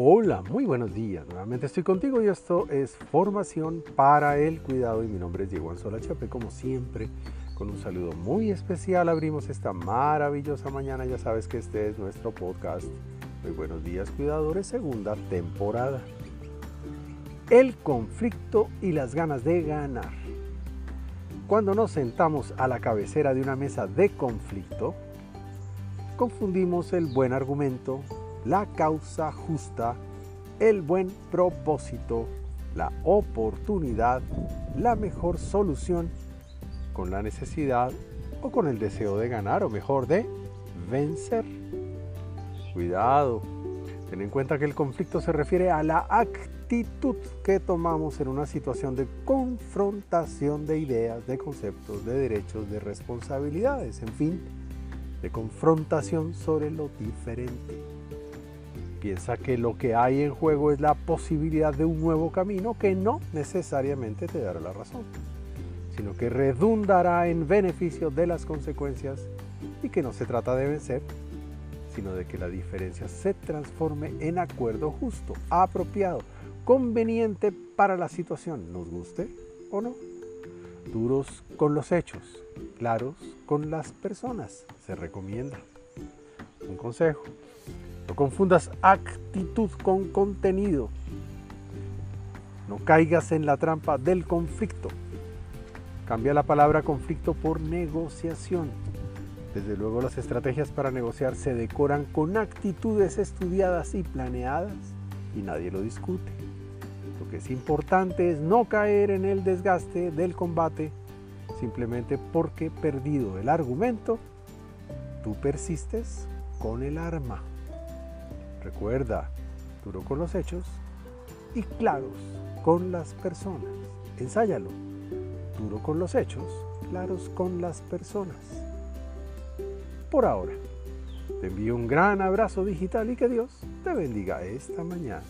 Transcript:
Hola, muy buenos días. Nuevamente estoy contigo y esto es Formación para el Cuidado y mi nombre es Diego Anzola Chape. Como siempre, con un saludo muy especial abrimos esta maravillosa mañana. Ya sabes que este es nuestro podcast. Muy buenos días, cuidadores, segunda temporada. El conflicto y las ganas de ganar. Cuando nos sentamos a la cabecera de una mesa de conflicto, confundimos el buen argumento la causa justa, el buen propósito, la oportunidad, la mejor solución con la necesidad o con el deseo de ganar o mejor de vencer. Cuidado, ten en cuenta que el conflicto se refiere a la actitud que tomamos en una situación de confrontación de ideas, de conceptos, de derechos, de responsabilidades, en fin, de confrontación sobre lo diferente. Piensa que lo que hay en juego es la posibilidad de un nuevo camino que no necesariamente te dará la razón, sino que redundará en beneficio de las consecuencias y que no se trata de vencer, sino de que la diferencia se transforme en acuerdo justo, apropiado, conveniente para la situación, nos guste o no. Duros con los hechos, claros con las personas, se recomienda. Un consejo, no confundas actitud con contenido. No caigas en la trampa del conflicto. Cambia la palabra conflicto por negociación. Desde luego las estrategias para negociar se decoran con actitudes estudiadas y planeadas y nadie lo discute. Lo que es importante es no caer en el desgaste del combate simplemente porque perdido el argumento, tú persistes con el arma. Recuerda, duro con los hechos y claros con las personas. Ensáyalo. Duro con los hechos, claros con las personas. Por ahora, te envío un gran abrazo digital y que Dios te bendiga esta mañana.